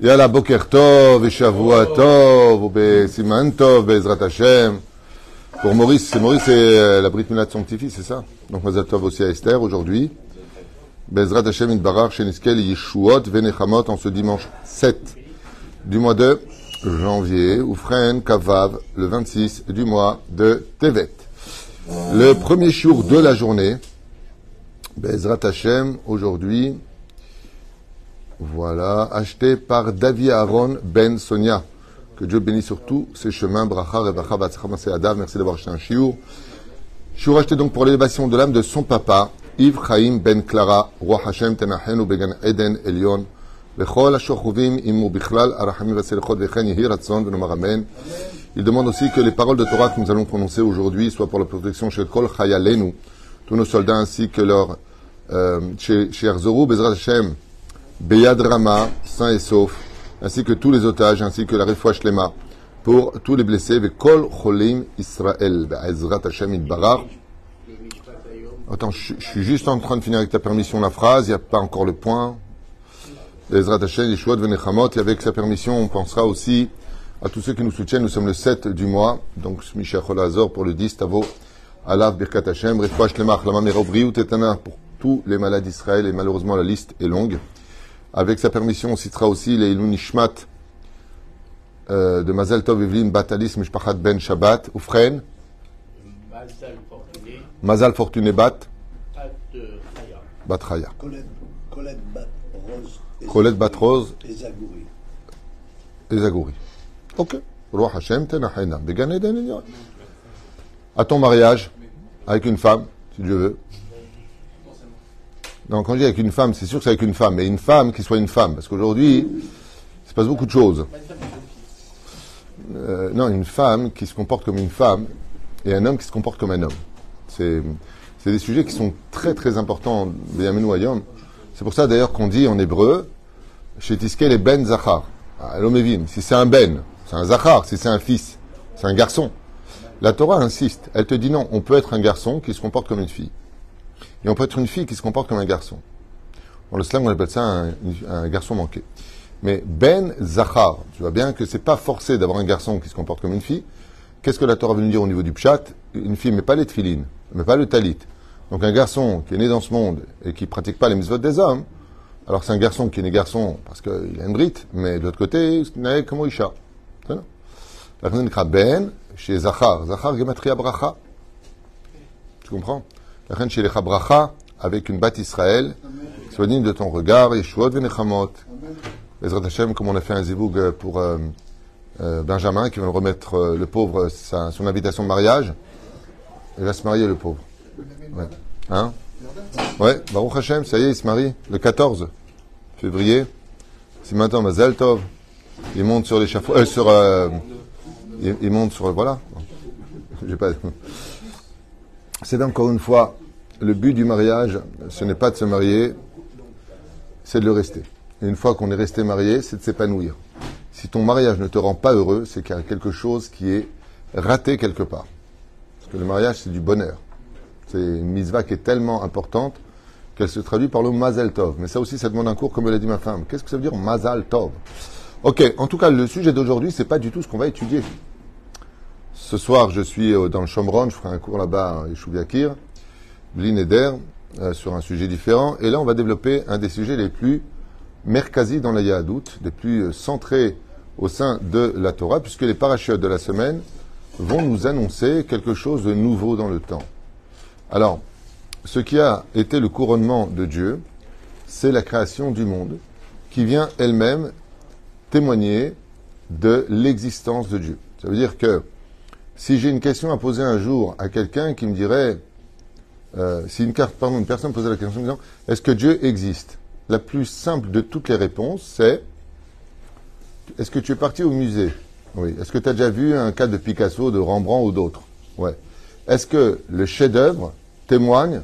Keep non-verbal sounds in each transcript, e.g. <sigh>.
Shavua Tov, ou Siman Tov, Bezrat Hashem. Pour Maurice, c'est Maurice, c'est euh, la Brit Milat de c'est ça? Donc Mazal Tov aussi à Esther aujourd'hui. Bezrat Hashem Idbarar, Sheniskel, Yeshuot, Venechamot, en ce dimanche 7 du mois de janvier, ou Fren Kavav, le 26 du mois de Tevet. Le premier jour de la journée, Bezrat Hashem, aujourd'hui, voilà, acheté par David Aaron Ben Sonia. Que Dieu bénisse sur tous ses chemins. Bracha, Rebacha, Batzcha, Adav. Merci d'avoir acheté un chiour. Chiour acheté donc pour l'élévation de l'âme de son papa, Yves Chaim Ben Clara, Roi Hashem Tenachenu Began Eden Elion. לכל השוכבים עמו בכלל הרחמים והסליחות וכן יהי רצון ונאמר אמן. Il demande aussi que les paroles de Torah que nous allons prononcer aujourd'hui soient pour la protection chez Kol Chayalenu, tous nos soldats ainsi que leurs euh, chez, chez Arzorou, Bezrat Hashem, Beyad Rama, saint et sauf, ainsi que tous les otages, ainsi que la Refoua Shlema, pour tous les blessés, Kol Cholim Israël, Be'ezrat Hashem Idbarar. Attends, je, suis juste en train de finir avec ta permission la phrase, il n'y a pas encore le point. Be'ezrat Hashem, Yeshuot Venechamot, et avec sa permission, on pensera aussi à tous ceux qui nous soutiennent. Nous sommes le 7 du mois, donc Michel Azor pour le 10, Tavo, Alav Birkat Hashem, Refoua Shlema, Achlama Merobriou, Tetana, pour tous les malades d'Israël, et malheureusement la liste est longue. Avec sa permission, on citera aussi les Ilun Nishmat euh, de Mazel Tov Evelyn Batalis Mishpachat Ben Shabbat, Oufren, Mazal Fortuné, Bat. Bat Chaya. Colette, Bat Rose. et Colette Bat Rose Et Zagouri. et Zagouri. Ok. Roi Hashem Tenachena. Began Eden. À ton mariage, avec une femme, si Dieu veut. Non, quand je dis avec une femme, c'est sûr que c'est avec une femme, mais une femme qui soit une femme. Parce qu'aujourd'hui, il se passe beaucoup de choses. Euh, non, une femme qui se comporte comme une femme et un homme qui se comporte comme un homme. C'est, des sujets qui sont très très importants. C'est pour ça d'ailleurs qu'on dit en hébreu, chez Tiskel et Ben Zachar. Ah, L'homme Evim, si c'est un Ben, c'est un Zachar, si c'est un fils, c'est un garçon. La Torah insiste, elle te dit non, on peut être un garçon qui se comporte comme une fille. Et on peut être une fille qui se comporte comme un garçon. Dans le slam, on appelle ça un, un garçon manqué. Mais Ben Zachar, tu vois bien que c'est pas forcé d'avoir un garçon qui se comporte comme une fille. Qu'est-ce que la Torah veut nous dire au niveau du pshat? Une fille met pas les tefilines, met pas le talit. Donc un garçon qui est né dans ce monde et qui pratique pas les mitzvot des hommes, alors c'est un garçon qui est né garçon parce qu'il a une brite, mais de l'autre côté, il est comme Isha. Ben chez Zachar. Zachar gematria bracha. Tu comprends? Avec une batte Israël, sois digne de ton regard, Yeshuot venechamot. Bezrat Hashem, comme on a fait un ziboug pour euh, euh, Benjamin, qui va remettre euh, le pauvre son invitation de mariage. Il va se marier, le pauvre. Hein? Ouais, Baruch Hashem, ça y est, il se marie le 14 février. C'est maintenant Mazel Tov. Il monte sur l'échafaud, euh, sur, euh, il, il monte sur, voilà. <laughs> J'ai pas. C'est encore une fois, le but du mariage, ce n'est pas de se marier, c'est de le rester. Et une fois qu'on est resté marié, c'est de s'épanouir. Si ton mariage ne te rend pas heureux, c'est qu'il y a quelque chose qui est raté quelque part. Parce que le mariage, c'est du bonheur. C'est une mitzvah qui est tellement importante qu'elle se traduit par le Mazel Tov. Mais ça aussi, ça demande un cours, comme l'a dit ma femme. Qu'est-ce que ça veut dire Mazal Tov? Ok, en tout cas, le sujet d'aujourd'hui, c'est pas du tout ce qu'on va étudier. Ce soir, je suis euh, dans le Shomron, je ferai un cours là-bas à Yeshuv Blin Eder, euh, sur un sujet différent. Et là, on va développer un des sujets les plus merkasi dans la Yahadout, les plus euh, centrés au sein de la Torah, puisque les parachutes de la semaine vont nous annoncer quelque chose de nouveau dans le temps. Alors, ce qui a été le couronnement de Dieu, c'est la création du monde, qui vient elle-même témoigner de l'existence de Dieu. Ça veut dire que si j'ai une question à poser un jour à quelqu'un qui me dirait, euh, si une, carte, pardon, une personne posait la question en disant, est-ce que Dieu existe? La plus simple de toutes les réponses, c'est, est-ce que tu es parti au musée? Oui. Est-ce que tu as déjà vu un cadre de Picasso, de Rembrandt ou d'autres? Ouais. Est-ce que le chef-d'œuvre témoigne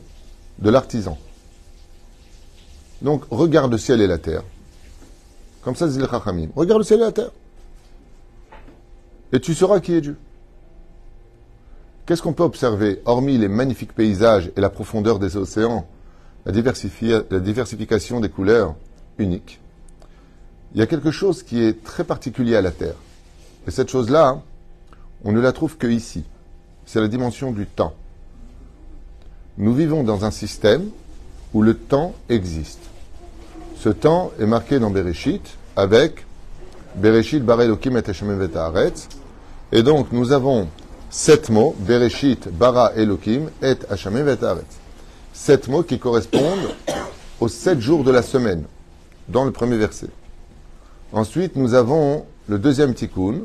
de l'artisan? Donc, regarde le ciel et la terre. Comme ça, Zil. Regarde le ciel et la terre. Et tu sauras qui est Dieu. Qu'est-ce qu'on peut observer, hormis les magnifiques paysages et la profondeur des océans, la, diversifi- la diversification des couleurs uniques? Il y a quelque chose qui est très particulier à la Terre. Et cette chose-là, on ne la trouve que ici. C'est la dimension du temps. Nous vivons dans un système où le temps existe. Ce temps est marqué dans Bereshit avec Bereshit bara Elohim et. Et donc nous avons sept mots, Bereshit bara Elohim et et. Sept mots qui correspondent aux sept jours de la semaine, dans le premier verset. Ensuite, nous avons le deuxième tikkun,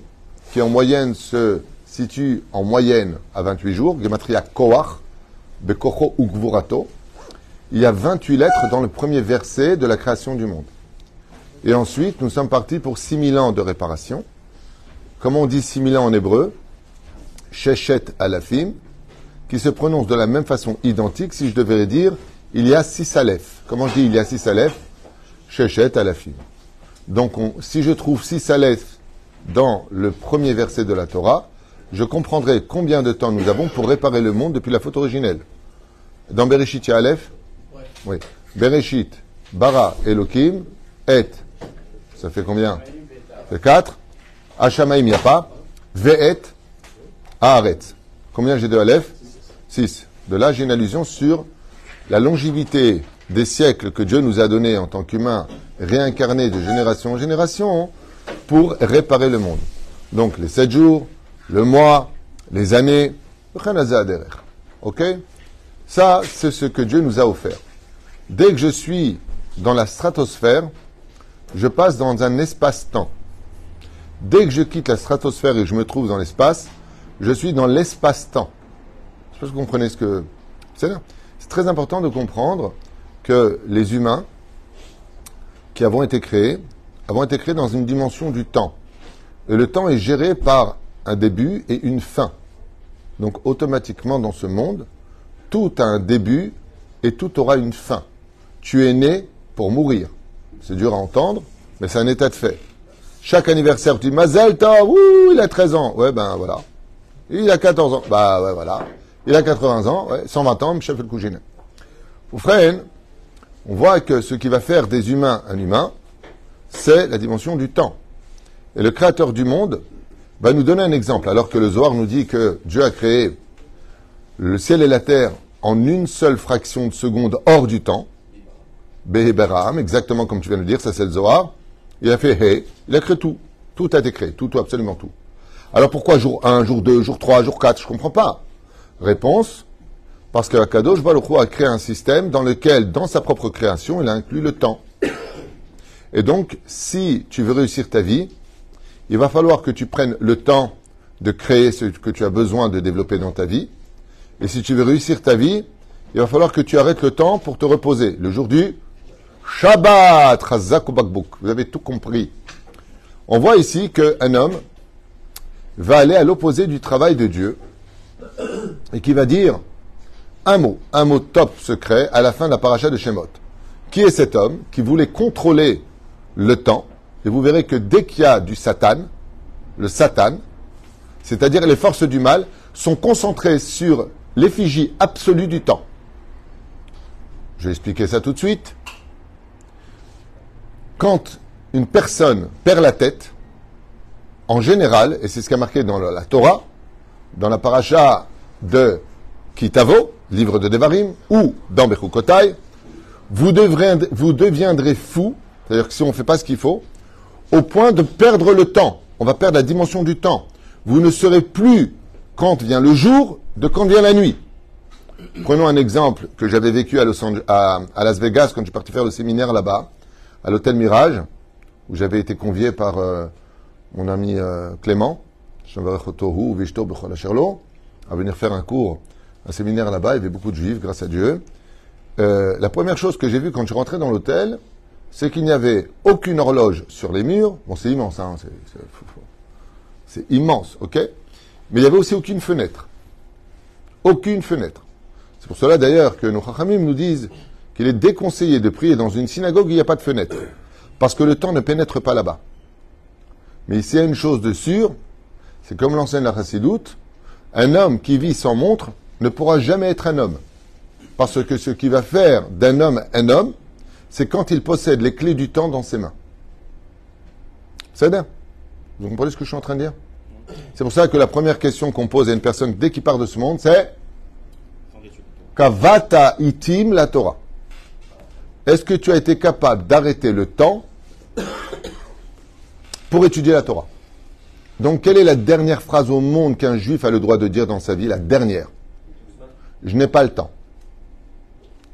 qui en moyenne se situe en moyenne à 28 jours, Gematria Koach, Bekocho Ugvurato. Il y a 28 lettres dans le premier verset de la création du monde. Et ensuite, nous sommes partis pour 6000 ans de réparation. Comment on dit 6000 ans en hébreu Sheshet Alafim, qui se prononce de la même façon identique si je devais dire il y a six aleph. Comment je dis il y a six aleph? Sheshet Alafim. Donc, si je trouve six aleph dans le premier verset de la Torah, je comprendrai combien de temps nous avons pour réparer le monde depuis la faute originelle. Dans Bereshit, il y a Aleph Oui. Bereshit, Bara, Elohim, Et. Ça fait combien? Fait 4. Hashamaim, il n'y a pas. Ve'et, Haaretz. Combien j'ai de Aleph 6. De là, j'ai une allusion sur la longévité des siècles que Dieu nous a donnés en tant qu'humains réincarnés de génération en génération pour réparer le monde. Donc les sept jours, le mois, les années, ok Ça, c'est ce que Dieu nous a offert. Dès que je suis dans la stratosphère, je passe dans un espace-temps. Dès que je quitte la stratosphère et que je me trouve dans l'espace, je suis dans l'espace-temps. Je sais pas si vous comprenez ce que c'est. C'est très important de comprendre que les humains qui avons été créés avons été créés dans une dimension du temps. Et le temps est géré par un début et une fin. Donc automatiquement dans ce monde, tout a un début et tout aura une fin. Tu es né pour mourir. C'est dur à entendre, mais c'est un état de fait. Chaque anniversaire, tu dis Mazel Tov, il a 13 ans. Ouais, ben voilà. Il a 14 ans. Bah ouais, voilà. Il a 80 ans, ouais, 120 ans, chef le cougine. Au frère, on voit que ce qui va faire des humains un humain, c'est la dimension du temps. Et le créateur du monde va nous donner un exemple, alors que le Zohar nous dit que Dieu a créé le ciel et la terre en une seule fraction de seconde hors du temps. Beheberaham, exactement comme tu viens de le dire, ça c'est le Zohar. Il a fait He, il a créé tout. Tout a été créé, tout, tout, absolument tout. Alors pourquoi jour 1, jour 2, jour 3, jour 4 Je ne comprends pas. Réponse parce que Akadosh Baruch a créé un système dans lequel, dans sa propre création, il a inclus le temps. <coughs> Et donc, si tu veux réussir ta vie, il va falloir que tu prennes le temps de créer ce que tu as besoin de développer dans ta vie. Et si tu veux réussir ta vie, il va falloir que tu arrêtes le temps pour te reposer. Le jour du Shabbat, Vous avez tout compris. On voit ici qu'un homme va aller à l'opposé du travail de Dieu et qui va dire un mot, un mot top secret à la fin de la paracha de Shemot. Qui est cet homme qui voulait contrôler le temps, et vous verrez que dès qu'il y a du Satan, le Satan, c'est-à-dire les forces du mal, sont concentrées sur l'effigie absolue du temps. Je vais expliquer ça tout de suite. Quand une personne perd la tête, en général, et c'est ce qui a marqué dans la Torah, dans la paracha de Kitavo, livre de Devarim, ou dans Bechukotai, vous, deviendrez fou c'est-à-dire que si on ne fait pas ce qu'il faut, au point de perdre le temps, on va perdre la dimension du temps. Vous ne serez plus quand vient le jour de quand vient la nuit. Prenons un exemple que j'avais vécu à, Las Vegas quand je suis parti faire le séminaire là-bas, à l'hôtel Mirage, où j'avais été convié par euh, mon ami euh, Clément, à venir faire un cours, un séminaire là-bas. Il y avait beaucoup de juifs, grâce à Dieu. Euh, la première chose que j'ai vue quand je rentrais dans l'hôtel, c'est qu'il n'y avait aucune horloge sur les murs. Bon, c'est immense, hein, c'est immense, ok? Mais il n'y avait aussi aucune fenêtre. Aucune fenêtre. C'est pour cela d'ailleurs que nos chachamim nous disent qu'il est déconseillé de prier dans une synagogue où il n'y a pas de fenêtre. Parce que le temps ne pénètre pas là-bas. Mais s'il y a une chose de sûre, c'est comme l'enseigne la chassidoute, un homme qui vit sans montre ne pourra jamais être un homme. Parce que ce qui va faire d'un homme un homme, c'est quand il possède les clés du temps dans ses mains. C'est bien. Vous comprenez ce que je suis en train de dire? C'est pour ça que la première question qu'on pose à une personne dès qu'il part de ce monde, c'est Kavata itim la Torah. Est-ce que tu as été capable d'arrêter le temps pour étudier la Torah Donc, quelle est la dernière phrase au monde qu'un juif a le droit de dire dans sa vie La dernière? Je n'ai pas le temps.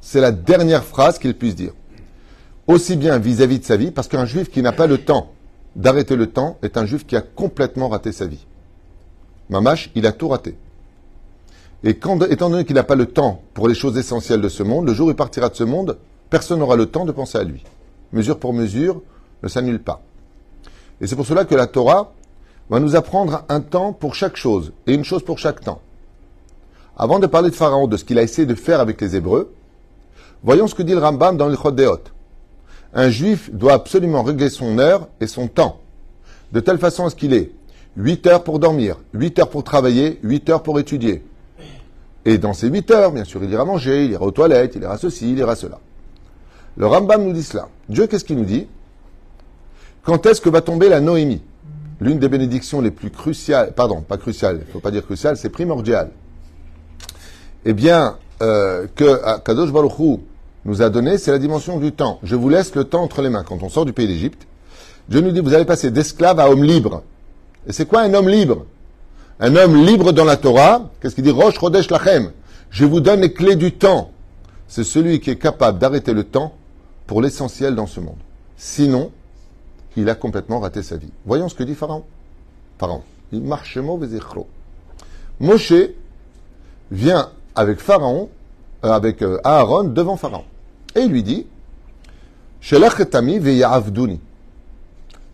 C'est la dernière phrase qu'il puisse dire. Aussi bien vis-à-vis de sa vie, parce qu'un juif qui n'a pas le temps d'arrêter le temps est un juif qui a complètement raté sa vie. Mamash, il a tout raté. Et quand, étant donné qu'il n'a pas le temps pour les choses essentielles de ce monde, le jour où il partira de ce monde, personne n'aura le temps de penser à lui. Mesure pour mesure ne s'annule pas. Et c'est pour cela que la Torah va nous apprendre un temps pour chaque chose et une chose pour chaque temps. Avant de parler de Pharaon, de ce qu'il a essayé de faire avec les Hébreux, voyons ce que dit le Rambam dans le Chodéot. Un juif doit absolument régler son heure et son temps, de telle façon à ce qu'il ait 8 heures pour dormir, 8 heures pour travailler, 8 heures pour étudier. Et dans ces 8 heures, bien sûr, il ira manger, il ira aux toilettes, il ira ceci, il ira cela. Le Rambam nous dit cela. Dieu, qu'est-ce qu'il nous dit? Quand est-ce que va tomber la Noémie? L'une des bénédictions les plus cruciales, pardon, pas cruciales, il ne faut pas dire crucial, c'est primordial. Eh bien, euh, que Kadosh Baruch Hu nous a donné, c'est la dimension du temps. Je vous laisse le temps entre les mains. Quand on sort du pays d'Égypte, Dieu nous dit, vous allez passer d'esclave à homme libre. Et c'est quoi un homme libre? Un homme libre dans la Torah, qu'est-ce qu'il dit? Rosh Chodesh Lachem. Je vous donne les clés du temps. C'est celui qui est capable d'arrêter le temps pour l'essentiel dans ce monde. Sinon, il a complètement raté sa vie. Voyons ce que dit Pharaon. Pharaon. Il marche Moshe vient avec Pharaon, euh, avec euh, Aaron devant Pharaon. Et il lui dit,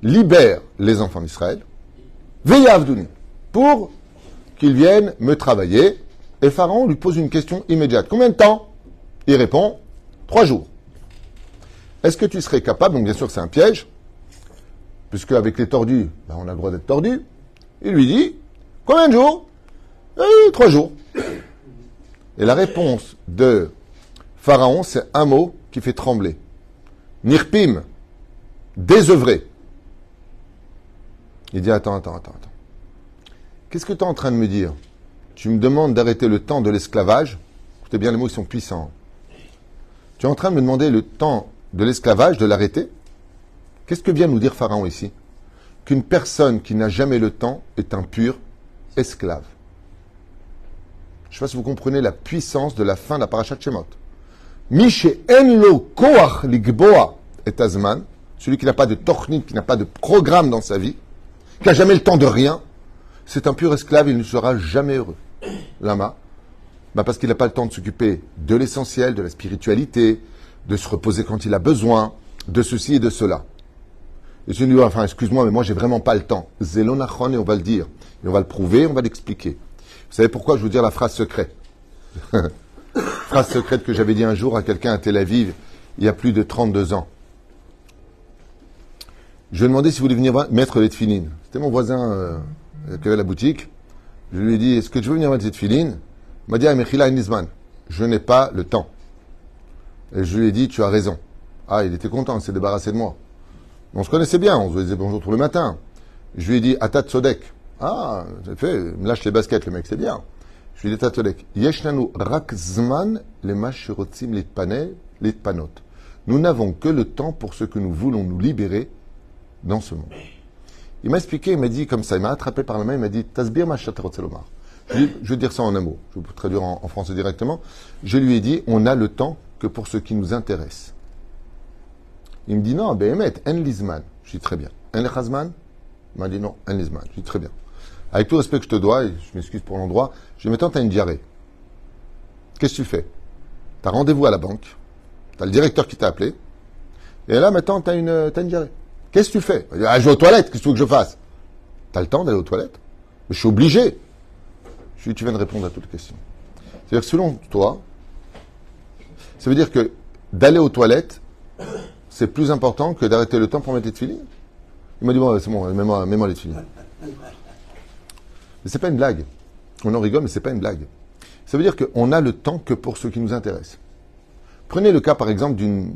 libère les enfants d'Israël, Veyavduni, pour qu'ils viennent me travailler. Et Pharaon lui pose une question immédiate. Combien de temps? Il répond, trois jours. Est-ce que tu serais capable, donc bien sûr c'est un piège, puisque avec les tordus, ben, on a le droit d'être tordu, il lui dit, combien de jours? Eh, Trois jours. Et la réponse de Pharaon, c'est un mot qui fait trembler. Nirpim, désœuvré. Il dit, attends, attends, attends, attends. Qu'est-ce que tu es en train de me dire? Tu me demandes d'arrêter le temps de l'esclavage? Écoutez bien, les mots sont puissants. Tu es en train de me demander le temps de l'esclavage, de l'arrêter? Qu'est-ce que vient nous dire Pharaon ici Qu'une personne qui n'a jamais le temps est un pur esclave. Je ne sais pas si vous comprenez la puissance de la fin de la parachat Shemot. Mishe enlo koach ligboa et azman, celui qui n'a pas de tornit, qui n'a pas de programme dans sa vie, qui n'a jamais le temps de rien, c'est un pur esclave, il ne sera jamais heureux. Lama, bah parce qu'il n'a pas le temps de s'occuper de l'essentiel, de la spiritualité, de se reposer quand il a besoin, de ceci et de cela. Et je lui dis, enfin, excuse-moi, mais moi, j'ai vraiment pas le temps. Zelonachon, et on va le dire. Et on va le prouver, on va l'expliquer. Vous savez pourquoi je vous dire la phrase secrète <laughs> Phrase secrète que j'avais dit un jour à quelqu'un à Tel Aviv, il y a plus de 32 ans. Je lui ai demandé s'il voulait venir mettre les tefilines. C'était mon voisin euh, qui avait la boutique. Je lui ai dit, est-ce que tu veux venir mettre les tefilines Il m'a dit, ah, Nizman, je n'ai pas le temps. Et je lui ai dit, tu as raison. Ah, il était content, il s'est débarrassé de moi. On se connaissait bien, on se disait bonjour tous les matins. Je lui ai dit, Atat Sodek. Ah, j'ai fait, me lâche les baskets, le mec, c'est bien. Je lui ai dit, Atat Sodek. Yeshnanu rakzman le mashirotzim panot. Nous n'avons que le temps pour ce que nous voulons nous libérer dans ce monde. Il m'a expliqué, il m'a dit comme ça, il m'a attrapé par la main, il m'a dit, Tasbir mashatarotzelomar. Je, vais dire ça en un mot, je vais traduire en français directement. Je lui ai dit, on a le temps que pour ce qui nous intéresse. Il me dit non, Behemet, en lisman. Je dis très bien. En lechazman Il m'a dit non, en lisman. Je dis très bien. Avec tout le respect que je te dois, et je m'excuse pour l'endroit, je dis maintenant, tu as une diarrhée. Qu'est-ce que tu fais? Tu as rendez-vous à la banque, tu as le directeur qui t'a appelé, et là maintenant, tu as, une, une diarrhée. Qu'est-ce que tu fais? Ah, Je vais aux toilettes, qu'est-ce que tu veux que je fasse? Tu as le temps d'aller aux toilettes Mais je suis obligé. Je dis, tu viens de répondre à toutes les questions. C'est-à-dire que selon toi, ça veut dire que d'aller aux toilettes, c'est plus important que d'arrêter le temps pour mettre les filines Il m'a dit, bon, c'est bon, mets-moi, mets les filines. Mais c'est pas une blague. On en rigole, mais c'est pas une blague. Ça veut dire qu'on a le temps que pour ce qui nous intéresse. Prenez le cas, par exemple, d'une,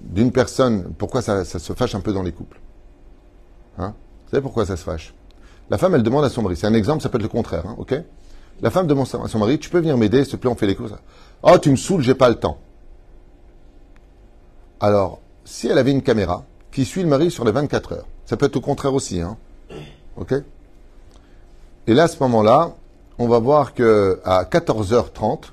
d'une personne, pourquoi ça, ça, se fâche un peu dans les couples Hein? Vous savez pourquoi ça se fâche? La femme, elle demande à son mari. C'est un exemple, ça peut être le contraire, hein, ok? La femme demande à son mari, tu peux venir m'aider, s'il te plaît, on fait les courses. Oh, tu me saoules, j'ai pas le temps. Alors, si elle avait une caméra qui suit le mari sur les 24 heures, ça peut être au contraire aussi, hein Ok? Et là, à ce moment-là, on va voir que à 14h30,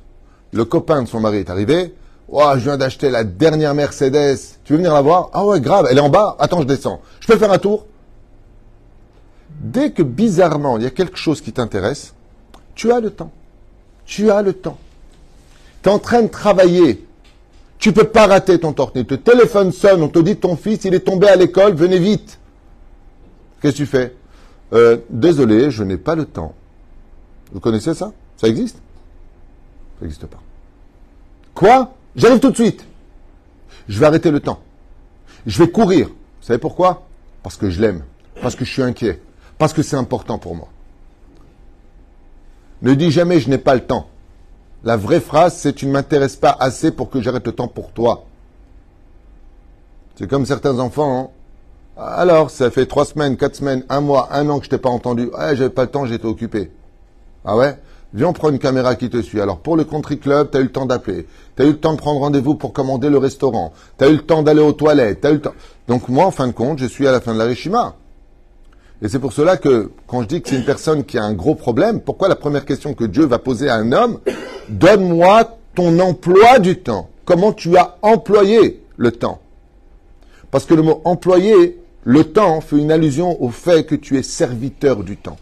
le copain de son mari est arrivé. Oh, je viens d'acheter la dernière Mercedes. Tu veux venir la voir? Ah ouais, grave. Elle est en bas. Attends, je descends. Je peux faire un tour Dès que bizarrement il y a quelque chose qui t'intéresse, tu as le temps. Tu as le temps. Tu es en train de travailler. Tu peux pas rater ton tortue. Le téléphone sonne, on te dit ton fils, il est tombé à l'école, venez vite. Qu'est-ce que tu fais? Euh, Désolé, je n'ai pas le temps. Vous connaissez ça? Ça existe? Ça n'existe pas. Quoi? J'arrive tout de suite. Je vais arrêter le temps. Je vais courir. Vous savez pourquoi? Parce que je l'aime. Parce que je suis inquiet. Parce que c'est important pour moi. Ne dis jamais je n'ai pas le temps. La vraie phrase, c'est tu ne m'intéresses pas assez pour que j'arrête le temps pour toi. C'est comme certains enfants. hein. Alors, ça fait trois semaines, quatre semaines, un mois, un an que je t'ai pas entendu. Ouais, j'avais pas le temps, j'étais occupé. Ah ouais? Viens, on prend une caméra qui te suit. Alors, pour le country club, tu as eu le temps d'appeler. Tu as eu le temps de prendre rendez-vous pour commander le restaurant. Tu as eu le temps d'aller aux toilettes. T'as eu le temps... Donc, moi, en fin de compte, je suis à la fin de la Rishima. Et c'est pour cela que, quand je dis que c'est une personne qui a un gros problème, pourquoi la première question que Dieu va poser à un homme, donne-moi ton emploi du temps. Comment tu as employé le temps? Parce que le mot employer, le temps, fait une allusion au fait que tu es serviteur du temps.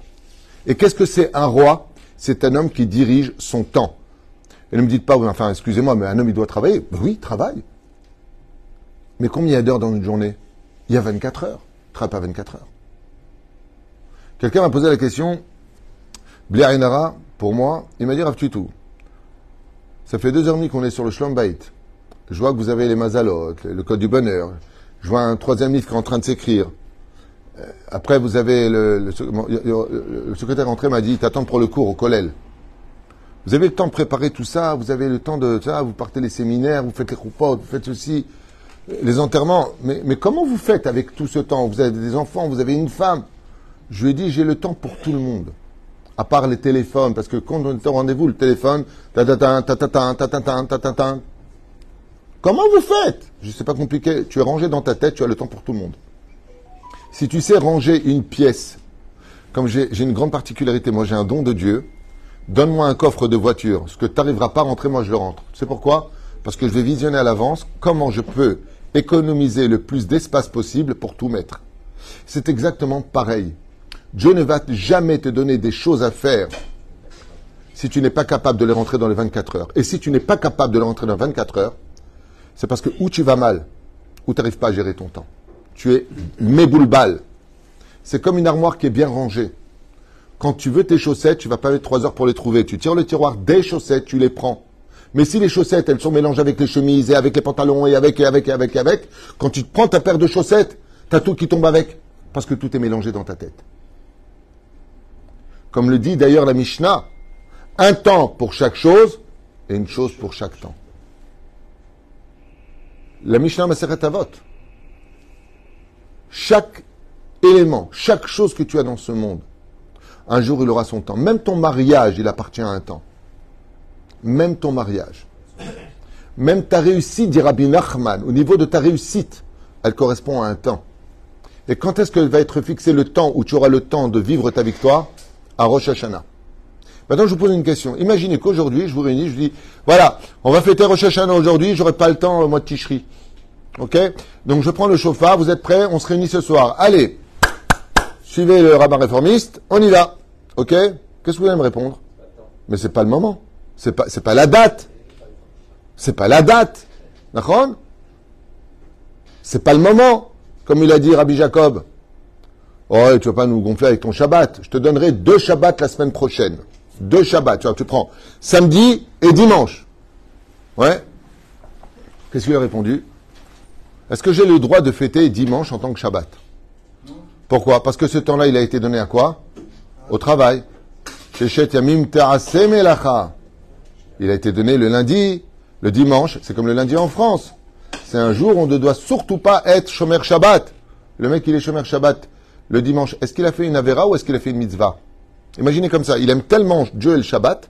Et qu'est-ce que c'est un roi? C'est un homme qui dirige son temps. Et ne me dites pas, enfin, excusez-moi, mais un homme, il doit travailler. Ben oui, il travaille. Mais combien d'heures dans une journée? Il y a 24 heures. Il travaille pas 24 heures. Quelqu'un m'a posé la question, Blair Inara, pour moi, il m'a dit, tout. Ça fait deux heures et demie qu'on est sur le Schlombait. Je vois que vous avez les mazalot, le code du bonheur. Je vois un troisième livre qui est en train de s'écrire. Euh, Après, vous avez le, secrétaire entrée m'a dit, t'attends pour le cours au collèle. Vous avez le temps de préparer tout ça, vous avez le temps de ça, vous partez les séminaires, vous faites les roupotes, vous faites ceci, les enterrements. Mais, mais comment vous faites avec tout ce temps? Vous avez des enfants, vous avez une femme. Je lui ai dit, j'ai le temps pour tout le monde, à part les téléphones, parce que quand on est au rendez-vous, le téléphone, Comment vous faites Je sais pas compliqué. Tu es rangé dans ta tête, tu as le temps pour tout le monde. Si tu sais ranger une pièce, comme j'ai une grande particularité, moi j'ai un don de Dieu, donne-moi un coffre de voiture. Ce que tu n'arriveras pas à rentrer, moi je le rentre. C'est pourquoi Parce que je vais visionner à l'avance comment je peux économiser le plus d'espace possible pour tout mettre. C'est exactement pareil. Dieu ne va jamais te donner des choses à faire si tu n'es pas capable de les rentrer dans les 24 heures. Et si tu n'es pas capable de les rentrer dans les 24 heures, c'est parce que ou tu vas mal, ou tu n'arrives pas à gérer ton temps. Tu es méboulbal. C'est comme une armoire qui est bien rangée. Quand tu veux tes chaussettes, tu vas pas mettre trois heures pour les trouver. Tu tires le tiroir des chaussettes, tu les prends. Mais si les chaussettes, elles sont mélangées avec les chemises et avec les pantalons et avec et avec et avec et avec, quand tu prends ta paire de chaussettes, t'as tout qui tombe avec. Parce que tout est mélangé dans ta tête. Comme le dit d'ailleurs la Mishnah, un temps pour chaque chose et une chose pour chaque temps. La Mishnah Maseret Avot. Chaque élément, chaque chose que tu as dans ce monde, un jour il aura son temps. Même ton mariage, il appartient à un temps. Même ton mariage. Même ta réussite, dit Rabbi Nachman, au niveau de ta réussite, elle correspond à un temps. Et quand est-ce que va être fixé le temps où tu auras le temps de vivre ta victoire? À Rosh Hashanah. Maintenant, je vous pose une question. Imaginez qu'aujourd'hui, je vous réunis, je vous dis, voilà, on va fêter Rosh Hashanah aujourd'hui, j'aurai pas le temps au mois de Tishri. Ok? Donc, je prends le chauffard, vous êtes prêts On se réunit ce soir. Allez, suivez le rabbin réformiste, on y va. Ok? Qu'est-ce que vous allez me répondre? Mais c'est pas le moment. C'est pas, pas la date. C'est pas la date. D'accord? C'est pas le moment. Comme il a dit Rabbi Jacob. Oh, tu vas pas nous gonfler avec ton Shabbat. Je te donnerai deux Shabbats la semaine prochaine. Deux Shabbats. Tu vois, tu prends samedi et dimanche. Ouais. Qu'est-ce qu'il a répondu? Est-ce que j'ai le droit de fêter dimanche en tant que Shabbat? Pourquoi? Parce que ce temps-là, il a été donné à quoi? Au travail. Il a été donné le lundi, le dimanche. C'est comme le lundi en France. C'est un jour où on ne doit surtout pas être Shomer Shabbat. Le mec, il est Shomer Shabbat le dimanche, est-ce qu'il a fait une Avera ou est-ce qu'il a fait une mitzvah? Imaginez comme ça, il aime tellement Dieu et le Shabbat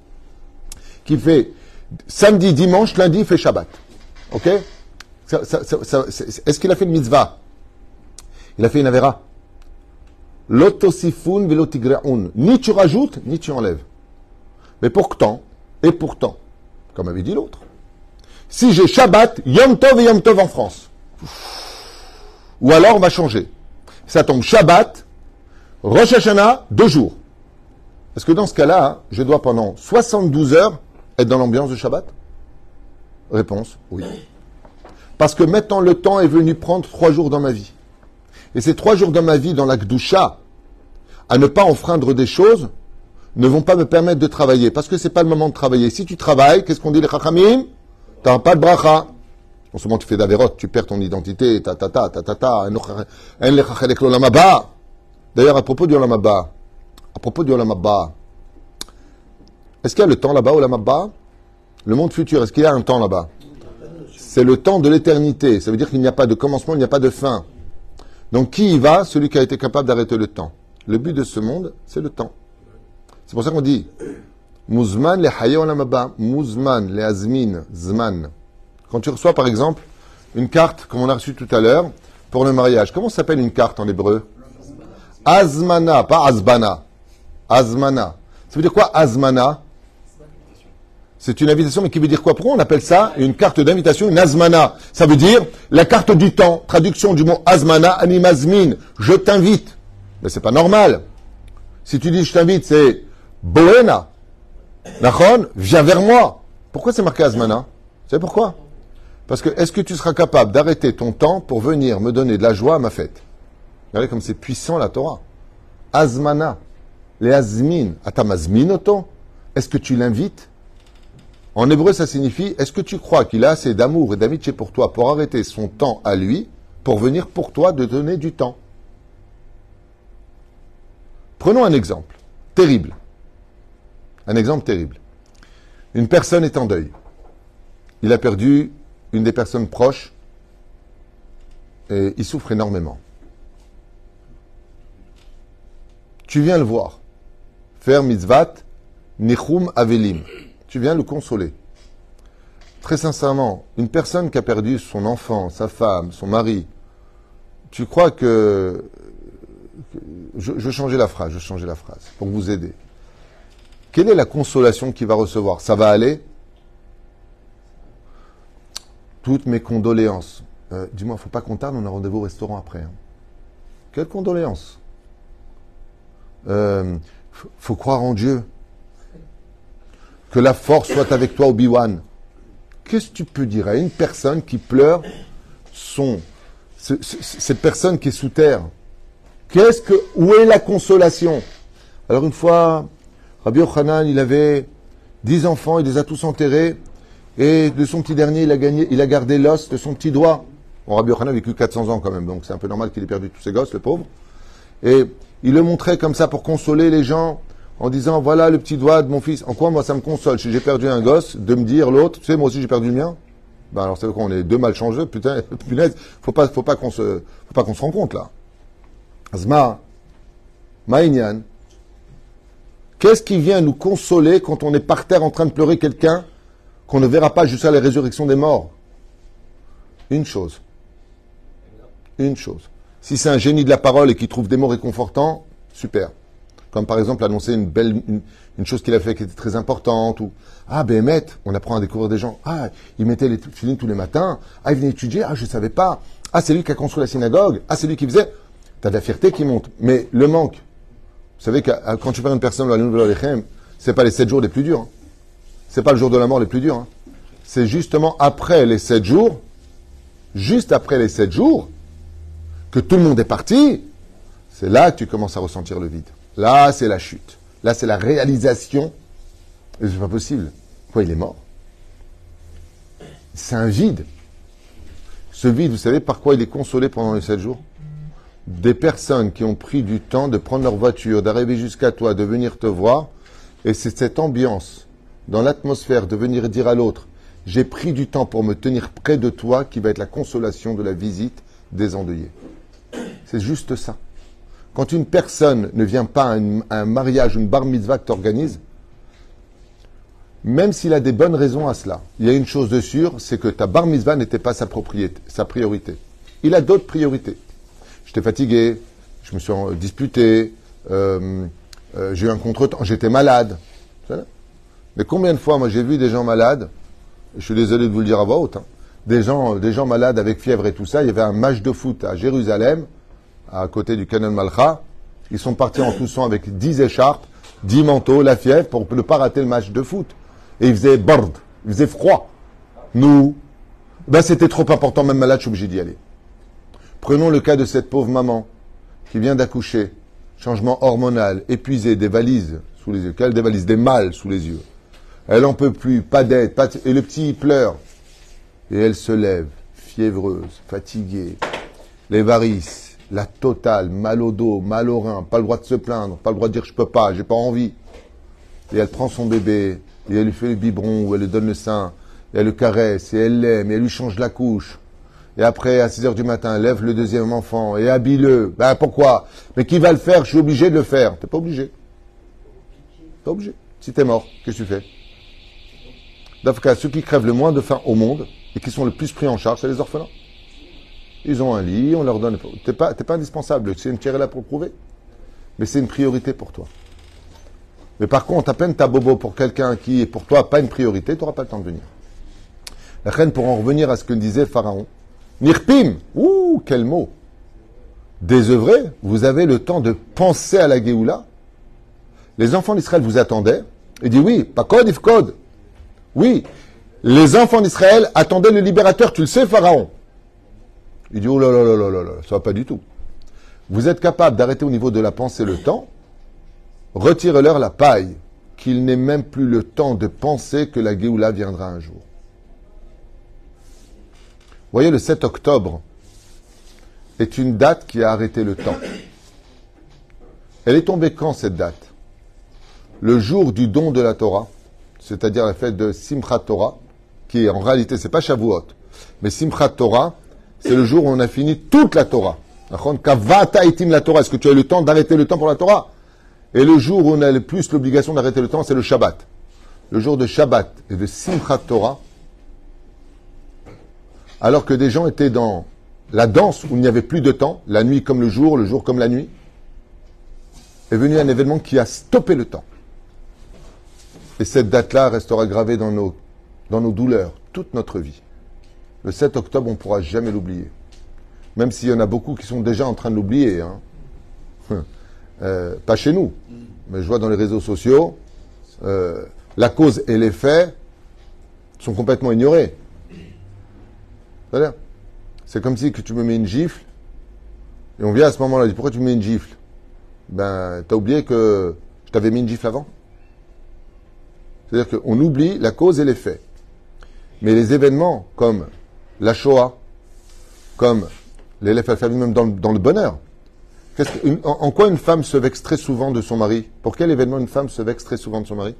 qu'il fait samedi, dimanche, lundi, il fait Shabbat. Ok? Est-ce qu'il a fait une mitzvah? Il a fait une Avera. L'otosifun velotigraun. Ni tu rajoutes, ni tu enlèves. Mais pourtant, et pourtant, comme avait dit l'autre, si j'ai Shabbat, Yom Tov et Yom Tov en France. Ou alors on va changer. Ça tombe Shabbat, Rosh Hashanah, deux jours. Est-ce que dans ce cas-là, hein, je dois pendant 72 heures être dans l'ambiance de Shabbat Réponse, oui. Parce que maintenant le temps est venu prendre trois jours dans ma vie. Et ces trois jours dans ma vie, dans la Gdusha, à ne pas enfreindre des choses, ne vont pas me permettre de travailler. Parce que c'est pas le moment de travailler. Si tu travailles, qu'est-ce qu'on dit les chachamim? T'as pas de bracha. En ce moment, tu fais d'Averot, tu perds ton identité, ta ta ta ta ta ta. D'ailleurs, à propos du olam haba, à propos du olam haba, est-ce qu'il y a le temps là-bas, olam haba Le monde futur, est-ce qu'il y a un temps là-bas? C'est le temps de l'éternité. Ça veut dire qu'il n'y a pas de commencement, il n'y a pas de fin. Donc qui y va? Celui qui a été capable d'arrêter le temps. Le but de ce monde, c'est le temps. C'est pour ça qu'on dit Muzman le haye olam haba, Muzman le azmin, zman. Quand tu reçois par exemple une carte, comme on a reçu tout à l'heure, pour le mariage, comment s'appelle une carte en hébreu? Azmana, pas Azbana. Azmana. Ça veut dire quoi Azmana? C'est une invitation, mais qui veut dire quoi? Pourquoi on appelle ça une carte d'invitation, une Azmana? Ça veut dire la carte du temps. Traduction du mot Azmana, animazmin. Je t'invite. Mais c'est pas normal. Si tu dis je t'invite, c'est Boena. Nachon, viens vers moi. Pourquoi c'est marqué Azmana? Vous savez pourquoi? Parce que est-ce que tu seras capable d'arrêter ton temps pour venir me donner de la joie à ma fête? Regardez comme c'est puissant la Torah. Azmana. Les azmin. Atamazmin auto. Est-ce que tu l'invites? En hébreu, ça signifie est-ce que tu crois qu'il a assez d'amour et d'amitié pour toi pour arrêter son temps à lui pour venir pour toi de donner du temps? Prenons un exemple terrible. Un exemple terrible. Une personne est en deuil. Il a perdu une des personnes proches et il souffre énormément. Tu viens le voir. Faire mitzvat, nichum avelim. Tu viens le consoler. Très sincèrement, une personne qui a perdu son enfant, sa femme, son mari, tu crois que... Je, je changer la phrase, je changer la phrase pour vous aider. Quelle est la consolation qu'il va recevoir? Ça va aller? Toutes mes condoléances. Euh, Dis-moi, faut pas qu'on tarde, on a rendez-vous au restaurant après. hein. Quelle condoléances? Euh, faut croire en Dieu. Que la force soit avec toi, Obi-Wan. Qu'est-ce que tu peux dire à une personne qui pleure son, ce- ce- cette personne qui est sous terre? Qu'est-ce que, où est la consolation? Alors une fois, Rabbi Yochanan, il avait dix enfants, il les a tous enterrés, et de son petit dernier, il a gagné, il a gardé l'os de son petit doigt. Bon, Rabbi Yochanan a vécu 400 ans quand même, donc c'est un peu normal qu'il ait perdu tous ses gosses, le pauvre. Et il le montrait comme ça pour consoler les gens en disant voilà le petit doigt de mon fils. En quoi moi ça me console? Si j'ai perdu un gosse, de me dire l'autre, tu sais, moi aussi j'ai perdu le mien. Ben alors c'est quoi On est deux mal changés, putain, <laughs> punaise. Faut pas, faut pas qu'on se, faut pas qu'on se rende compte là. Azma, Maïnian, qu'est-ce qui vient nous consoler quand on est par terre en train de pleurer quelqu'un qu'on ne verra pas jusqu'à la résurrection des morts Une chose. Une chose. Si c'est un génie de la parole et qui trouve des mots réconfortants, super. Comme par exemple annoncer une belle, une, chose qu'il a fait qui était très importante, ou ah Béhémet, on apprend à découvrir des gens. Ah, il mettait les filines tous les matins. Ah, il venait étudier. Ah, je savais pas. Ah, c'est lui qui a construit la synagogue. Ah, c'est lui qui faisait. T'as de la fierté qui monte. Mais le manque. Vous savez que euh, quand tu perds une personne dans la nouvelle Olechem, c'est pas les sept jours les plus durs. hein. C'est pas le jour de la mort les plus durs. hein. C'est justement après les sept jours, juste après les sept jours, que tout le monde est parti, c'est là que tu commences à ressentir le vide. Là, c'est la chute. Là, c'est la réalisation. C'est pas possible. Quoi, il est mort? C'est un vide. Ce vide, vous savez par quoi il est consolé pendant les sept jours? Des personnes qui ont pris du temps de prendre leur voiture, d'arriver jusqu'à toi, de venir te voir. Et c'est cette ambiance, dans l'atmosphère, de venir dire à l'autre, j'ai pris du temps pour me tenir près de toi, qui va être la consolation de la visite des endeuillés. C'est juste ça. Quand une personne ne vient pas à un, mariage, une bar mitzvah que tu organises, même s'il a des bonnes raisons à cela, il y a une chose de sûre, c'est que ta bar mitzvah n'était pas sa, priorité. Il a d'autres priorités. J'étais fatigué, je me suis disputé, euh, euh, j'ai eu un contretemps, j'étais malade. Mais combien de fois, moi, j'ai vu des gens malades, je suis désolé de vous le dire à voix haute, hein, des, gens, des gens malades avec fièvre et tout ça, il y avait un match de foot à Jérusalem, à côté du Canon Malcha, ils sont partis en toussant avec 10 écharpes, 10 manteaux, la fièvre, pour ne pas rater le match de foot. Et il faisait bord, il faisait froid. Nous, ben c'était trop important, même malade, je suis obligé d'y aller. Prenons le cas de cette pauvre maman qui vient d'accoucher, changement hormonal, épuisée, des valises sous les yeux. Quelles des valises? Des mâles sous les yeux. Elle en peut plus, pas d'aide, pas et le petit il pleure. Et elle se lève, fiévreuse, fatiguée, les varices, la totale, mal au dos, mal au rein, pas le droit de se plaindre, pas le droit de dire je peux pas, j'ai pas envie. Et elle prend son bébé, et elle lui fait le biberon, ou elle lui donne le sein, et elle le caresse, et elle l'aime, et elle lui change la couche. Et après, à 6 heures du matin, elle lève le deuxième enfant, et habille-le. Ben pourquoi? Mais qui va le faire? Je suis obligé de le faire. T'es pas obligé. Pas obligé. Si t'es mort, qu'est-ce que tu fais? D'Afrique, ceux qui crèvent le moins de faim au monde, et qui sont le plus pris en charge, c'est les orphelins. Ils ont un lit, on leur donne. T'es pas, pas indispensable. C'est une là pour prouver. Mais c'est une priorité pour toi. Mais par contre, à peine ta bobo pour quelqu'un qui est pour toi pas une priorité, tu n'auras pas le temps de venir. La reine, pour en revenir à ce que disait Pharaon, Nirpim, ouh, quel mot Désœuvré, vous avez le temps de penser à la Géoula Les enfants d'Israël vous attendaient. Il dit oui, pas code, if code. Oui, les enfants d'Israël attendaient le libérateur, tu le sais, Pharaon. Il dit oh là là là là là là, ça va pas du tout. Vous êtes capable d'arrêter au niveau de la pensée le temps, retirez-leur la paille, qu'il n'ait même plus le temps de penser que la Géoula viendra un jour. Voyez, le 7 octobre est une date qui a arrêté le temps. Elle est tombée quand cette date? Le jour du don de la Torah, c'est-à-dire la fête de Simchat Torah, qui en réalité, c'est pas Shavuot, mais Simchat Torah, c'est le jour où on a fini toute la Torah. Kavata la Torah. Est-ce que tu as eu le temps d'arrêter le temps pour la Torah? Et le jour où on a le plus l'obligation d'arrêter le temps, c'est le Shabbat. Le jour de Shabbat et de Simchat Torah, alors que des gens étaient dans la danse où il n'y avait plus de temps, la nuit comme le jour, le jour comme la nuit, est venu un événement qui a stoppé le temps. Et cette date-là restera gravée dans nos, douleurs toute notre vie. Le 7 octobre, on ne pourra jamais l'oublier. Même s'il y en a beaucoup qui sont déjà en train de l'oublier. Hein. <laughs> Euh, pas chez nous, mais je vois dans les réseaux sociaux, euh, la cause et les faits sont complètement ignorés. C'est comme si tu me mets une gifle, et on vient à ce moment-là, pourquoi tu me mets une gifle? Ben, t'as oublié que je t'avais mis une gifle avant? C'est-à-dire qu'on oublie la cause et les faits. Mais les événements comme la Shoah, comme l'élève alphabet, même dans, le- dans le bonheur. En quoi une femme se vexe très souvent de son mari? Pour quel événement une femme se vexe très souvent de son mari?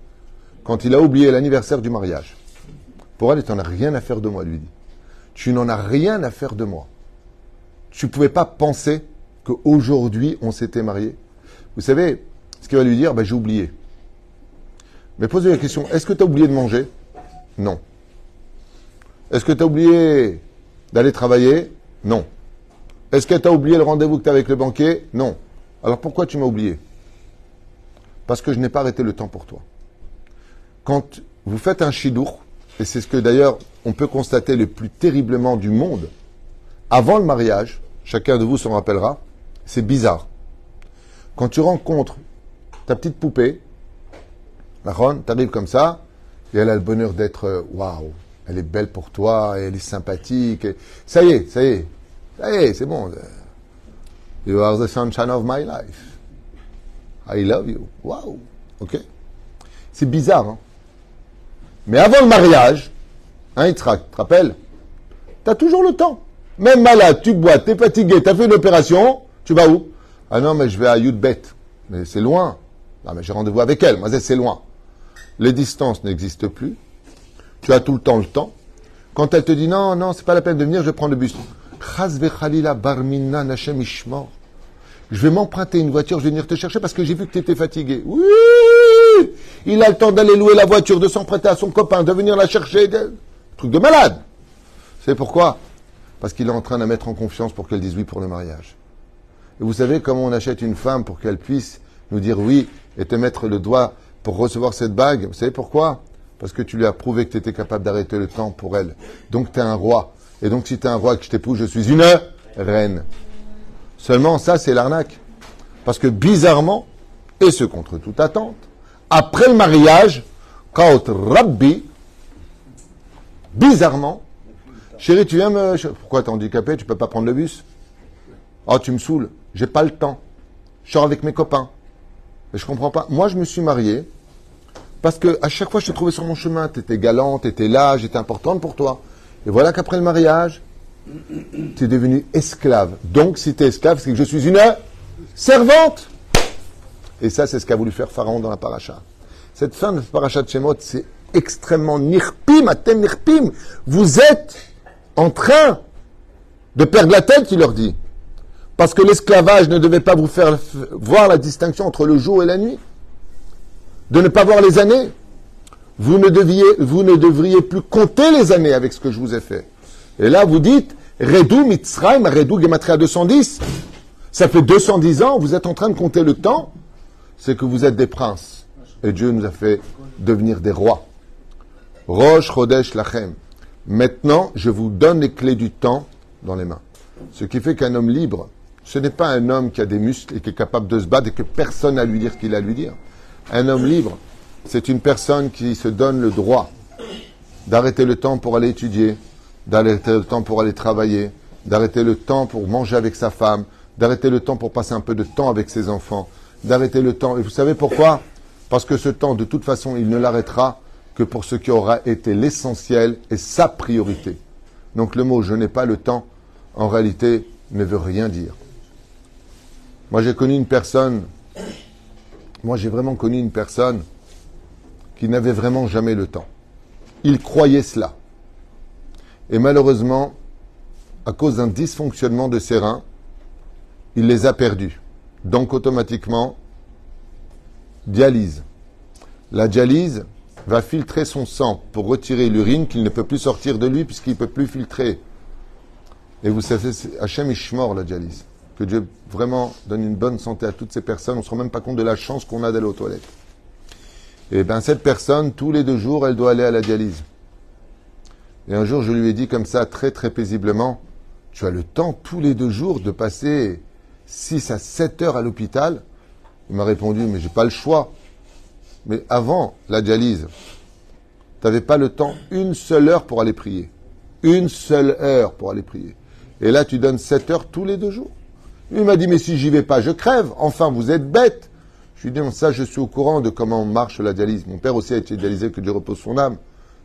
Quand il a oublié l'anniversaire du mariage. Pour elle, tu n'en as rien à faire de moi, lui dit. Tu n'en as rien à faire de moi. Tu ne pouvais pas penser qu'aujourd'hui, on s'était marié. Vous savez, ce qu'il va lui dire, ben, j'ai oublié. Mais posez la question, est-ce que tu as oublié de manger? Non. Est-ce que tu as oublié d'aller travailler? Non. Est-ce que tu as oublié le rendez-vous que tu as avec le banquier? Non. Alors pourquoi tu m'as oublié? Parce que je n'ai pas arrêté le temps pour toi. Quand vous faites un chidour, et c'est ce que d'ailleurs on peut constater le plus terriblement du monde, avant le mariage, chacun de vous s'en rappellera, c'est bizarre. Quand tu rencontres ta petite poupée, ronde, t'arrives comme ça, et elle a le bonheur d'être, euh, waouh, elle est belle pour toi, et elle est sympathique. Ça y est, ça y est, ça y est, c'est bon. You are the sunshine of my life. I love you. Waouh, ok. C'est bizarre, hein. Mais avant le mariage, hein, Yitzhak, tu te rappelles T'as toujours le temps. Même malade, tu bois, t'es fatigué, t'as fait une opération, tu vas où? Ah non, mais je vais à Yudbet. Mais c'est loin. Non, mais j'ai rendez-vous avec elle. Moi, c'est loin. Les distances n'existent plus. Tu as tout le temps le temps. Quand elle te dit non, non, c'est pas la peine de venir, je prendre le bus. Je vais m'emprunter une voiture, je vais venir te chercher parce que j'ai vu que tu étais fatigué. Oui Il a le temps d'aller louer la voiture, de s'emprunter à son copain, de venir la chercher. Truc de malade. C'est pourquoi? Parce qu'il est en train de la mettre en confiance pour qu'elle dise oui pour le mariage. Et vous savez comment on achète une femme pour qu'elle puisse nous dire oui et te mettre le doigt pour recevoir cette bague Vous savez pourquoi? Parce que tu lui as prouvé que tu étais capable d'arrêter le temps pour elle. Donc tu es un roi. Et donc si tu es un roi et que je t'épouse, je suis une reine. Seulement ça, c'est l'arnaque. Parce que bizarrement, et ce contre toute attente, après le mariage, quand Rabbi, bizarrement, chérie, tu viens me... Pourquoi t'es handicapé Tu peux pas prendre le bus? Oh, tu me saoules. J'ai pas le temps. Je sors avec mes copains. Mais je comprends pas. Moi, je me suis marié parce que à chaque fois, je te trouvais sur mon chemin. Tu étais galante, tu étais là, j'étais importante pour toi. Et voilà qu'après le mariage, tu es devenu esclave. Donc, si tu es esclave, c'est que je suis une servante. Et ça, c'est ce qu'a voulu faire Pharaon dans la paracha. Cette fin de paracha de Shemot, c'est extrêmement nirpim, atem nirpim. Vous êtes en train de perdre la tête, il leur dit. Parce que l'esclavage ne devait pas vous faire voir la distinction entre le jour et la nuit. De ne pas voir les années. Vous ne, deviez, vous ne devriez plus compter les années avec ce que je vous ai fait. Et là, vous dites, Redou Mitzrayim, Redou Gematria 210. Ça fait 210 ans, vous êtes en train de compter le temps. C'est que vous êtes des princes. Et Dieu nous a fait devenir des rois. Rosh Chodesh Lachem. Maintenant, je vous donne les clés du temps dans les mains. Ce qui fait qu'un homme libre, ce n'est pas un homme qui a des muscles et qui est capable de se battre et que personne à lui dire qu'il a à lui dire. Un homme libre, c'est une personne qui se donne le droit d'arrêter le temps pour aller étudier, d'arrêter le temps pour aller travailler, d'arrêter le temps pour manger avec sa femme, d'arrêter le temps pour passer un peu de temps avec ses enfants, d'arrêter le temps. Et vous savez pourquoi? Parce que ce temps, de toute façon, il ne l'arrêtera que pour ce qui aura été l'essentiel et sa priorité. Donc le mot je n'ai pas le temps, en réalité, ne veut rien dire. Moi, j'ai connu une personne, moi, j'ai vraiment connu une personne qui n'avait vraiment jamais le temps. Il croyait cela. Et malheureusement, à cause d'un dysfonctionnement de ses reins, il les a perdus. Donc, automatiquement, dialyse. La dialyse va filtrer son sang pour retirer l'urine qu'il ne peut plus sortir de lui puisqu'il ne peut plus filtrer. Et vous savez, Hachem Ishmor, la dialyse. Que Dieu vraiment donne une bonne santé à toutes ces personnes. On ne se rend même pas compte de la chance qu'on a d'aller aux toilettes. Et bien, cette personne, tous les deux jours, elle doit aller à la dialyse. Et un jour, je lui ai dit comme ça, très très paisiblement, tu as le temps tous les deux jours de passer 6 à 7 heures à l'hôpital? Il m'a répondu, mais j'ai pas le choix. Mais avant la dialyse, tu n'avais pas le temps une seule heure pour aller prier. Une seule heure pour aller prier. Et là, tu donnes 7 heures tous les deux jours. Il m'a dit, mais si j'y vais pas, je crève. Enfin, vous êtes bête. Je lui ai dit, ça, je suis au courant de comment marche la dialyse. Mon père aussi a été dialysé, que Dieu repose son âme.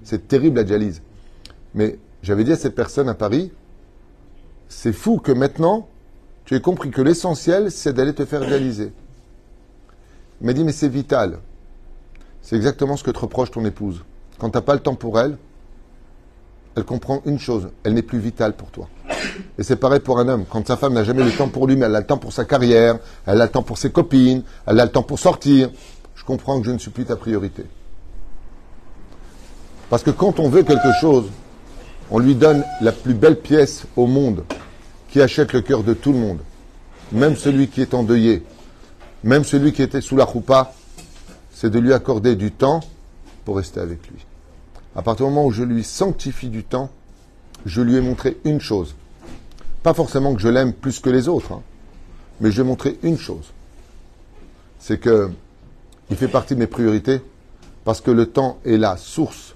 C'est terrible la dialyse. Mais j'avais dit à cette personne à Paris, c'est fou que maintenant, tu aies compris que l'essentiel, c'est d'aller te faire dialyser. Il m'a dit, mais c'est vital. C'est exactement ce que te reproche ton épouse. Quand tu n'as pas le temps pour elle, elle comprend une chose, elle n'est plus vitale pour toi. Et c'est pareil pour un homme. Quand sa femme n'a jamais le temps pour lui, mais elle a le temps pour sa carrière, elle a le temps pour ses copines, elle a le temps pour sortir, je comprends que je ne suis plus ta priorité. Parce que quand on veut quelque chose, on lui donne la plus belle pièce au monde, qui achète le cœur de tout le monde, même celui qui est endeuillé, même celui qui était sous la roupa, c'est de lui accorder du temps pour rester avec lui. À partir du moment où je lui sanctifie du temps, je lui ai montré une chose. Pas forcément que je l'aime plus que les autres, hein, mais je ai montré une chose. C'est que il fait partie de mes priorités parce que le temps est la source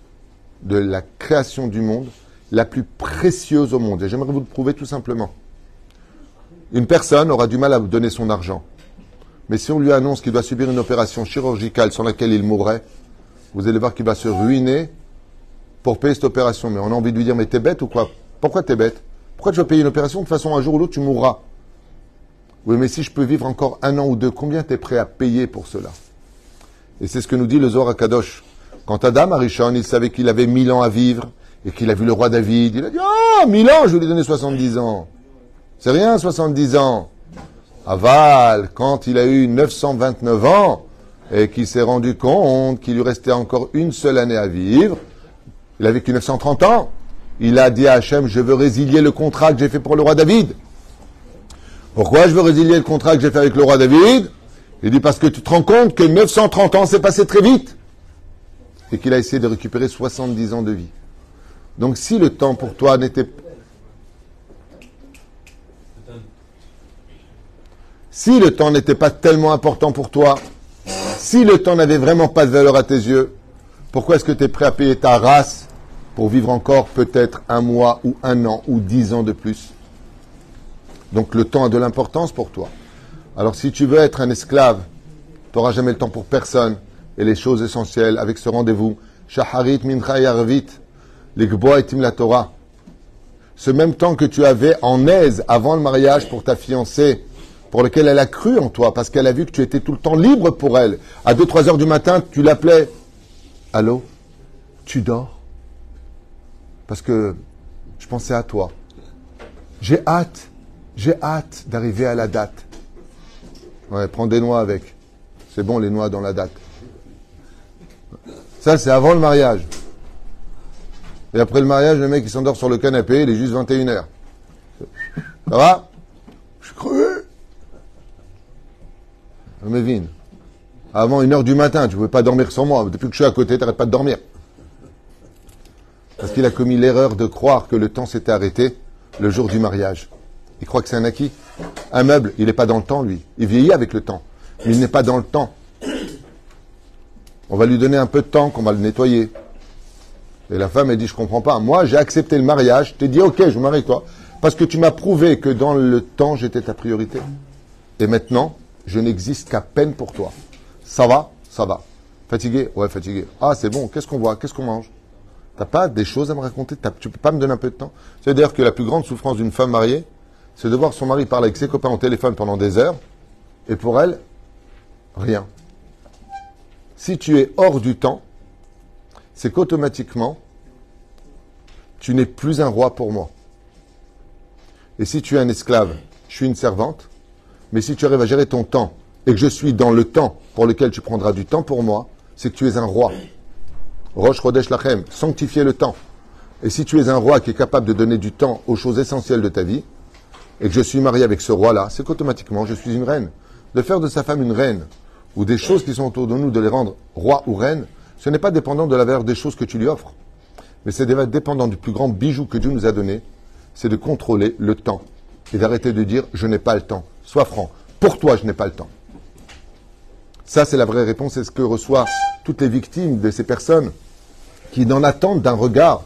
de la création du monde la plus précieuse au monde. Et j'aimerais vous le prouver tout simplement. Une personne aura du mal à vous donner son argent. Mais si on lui annonce qu'il doit subir une opération chirurgicale sur laquelle il mourrait, vous allez voir qu'il va se ruiner pour payer cette opération. Mais on a envie de lui dire, mais t'es bête ou quoi? Pourquoi t'es bête? Pourquoi tu vas payer une opération De toute façon, un jour ou l'autre, tu mourras. Oui, mais si je peux vivre encore un an ou deux, combien tu es prêt à payer pour cela Et c'est ce que nous dit le Zohar Kadosh. Quand Adam Arishon, il savait qu'il avait mille ans à vivre et qu'il a vu le roi David, il a dit, oh, mille ans, je vais lui donner 70 ans. C'est rien, 70 ans. Aval, quand il a eu 929 ans et qu'il s'est rendu compte qu'il lui restait encore une seule année à vivre, il a vécu 930 ans. Il a dit à Hachem, je veux résilier le contrat que j'ai fait pour le roi David. Pourquoi je veux résilier le contrat que j'ai fait avec le roi David? Il dit parce que tu te rends compte que 930 ans s'est passé très vite et qu'il a essayé de récupérer 70 ans de vie. Donc si le temps pour toi n'était si le temps n'était pas tellement important pour toi, si le temps n'avait vraiment pas de valeur à tes yeux, pourquoi est-ce que tu es prêt à payer ta race pour vivre encore peut-être un mois ou un an ou dix ans de plus Donc le temps a de l'importance pour toi. Alors si tu veux être un esclave, tu n'auras jamais le temps pour personne. Et les choses essentielles avec ce rendez-vous, Shaharit Mincha Yarvit, les Gboa la Torah. Ce même temps que tu avais en aise avant le mariage pour ta fiancée, pour lequel elle a cru en toi, parce qu'elle a vu que tu étais tout le temps libre pour elle. À 2-3 heures du matin, tu l'appelais. Allô Tu dors? Parce que je pensais à toi. J'ai hâte, j'ai hâte d'arriver à la date. Ouais, prends des noix avec. C'est bon, les noix dans la date. Ça, c'est avant le mariage. Et après le mariage, le mec, il s'endort sur le canapé, il est juste 21h. Ça va? Je suis crevé. Mévine. Avant une heure du matin, tu ne pouvais pas dormir sans moi. Depuis que je suis à côté, tu n'arrêtes pas de dormir. Parce qu'il a commis l'erreur de croire que le temps s'était arrêté le jour du mariage. Il croit que c'est un acquis. Un meuble, il n'est pas dans le temps, lui. Il vieillit avec le temps. Mais il n'est pas dans le temps. On va lui donner un peu de temps, qu'on va le nettoyer. Et la femme, elle dit, je comprends pas. Moi, j'ai accepté le mariage. Je t'ai dit, ok, je me marie avec toi. Parce que tu m'as prouvé que dans le temps, j'étais ta priorité. Et maintenant, je n'existe qu'à peine pour toi. Ça va? Ça va. Fatigué? Ouais, fatigué. Ah, c'est bon. Qu'est-ce qu'on voit Qu'est-ce qu'on mange? T'as pas des choses à me raconter Tu peux pas me donner un peu de temps C'est d'ailleurs que la plus grande souffrance d'une femme mariée, c'est de voir son mari parler avec ses copains au téléphone pendant des heures, et pour elle, rien. Si tu es hors du temps, c'est qu'automatiquement, tu n'es plus un roi pour moi. Et si tu es un esclave, je suis une servante, mais si tu arrives à gérer ton temps et que je suis dans le temps pour lequel tu prendras du temps pour moi, c'est que tu es un roi. Roche Rodesh Lachem, sanctifier le temps. Et si tu es un roi qui est capable de donner du temps aux choses essentielles de ta vie, et que je suis marié avec ce roi-là, c'est qu'automatiquement je suis une reine. De faire de sa femme une reine, ou des choses qui sont autour de nous, de les rendre roi ou reine, ce n'est pas dépendant de la valeur des choses que tu lui offres, mais c'est dépendant du plus grand bijou que Dieu nous a donné, c'est de contrôler le temps et d'arrêter de dire je n'ai pas le temps. Sois franc. Pour toi, je n'ai pas le temps. Ça, c'est la vraie réponse. C'est ce que reçoivent toutes les victimes de ces personnes qui, dans l'attente d'un regard,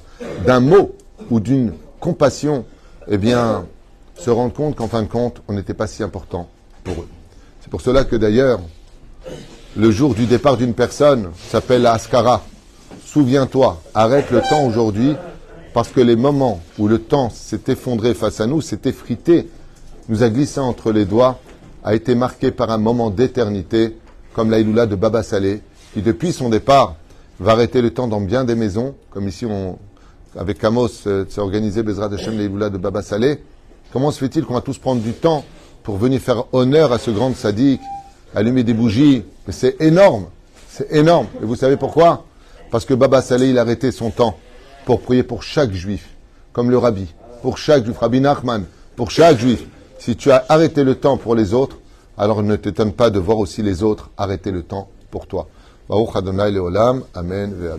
d'un mot ou d'une compassion, eh bien, se rendent compte qu'en fin de compte, on n'était pas si important pour eux. C'est pour cela que d'ailleurs, le jour du départ d'une personne s'appelle la Askara. Souviens-toi, arrête le temps aujourd'hui, parce que les moments où le temps s'est effondré face à nous, s'est effrité, nous a glissé entre les doigts, a été marqué par un moment d'éternité, comme l'Aïloula de Baba Salé, qui depuis son départ va arrêter le temps dans bien des maisons, comme ici avec Kamos, euh, s'est organisé Bezrat Hashem l'Aïloula de Baba Salé. Comment se fait-il qu'on va tous prendre du temps pour venir faire honneur à ce grand sadique, allumer des bougies? Mais c'est énorme, c'est énorme. Et vous savez pourquoi? Parce que Baba Salé, il a arrêté son temps pour prier pour chaque juif, comme le rabbi, pour chaque juif, Rabbi Nachman, pour chaque juif. Si tu as arrêté le temps pour les autres, alors ne t'étonne pas de voir aussi les autres arrêter le temps pour toi. Baruch Adonai Leolam, Amen ve.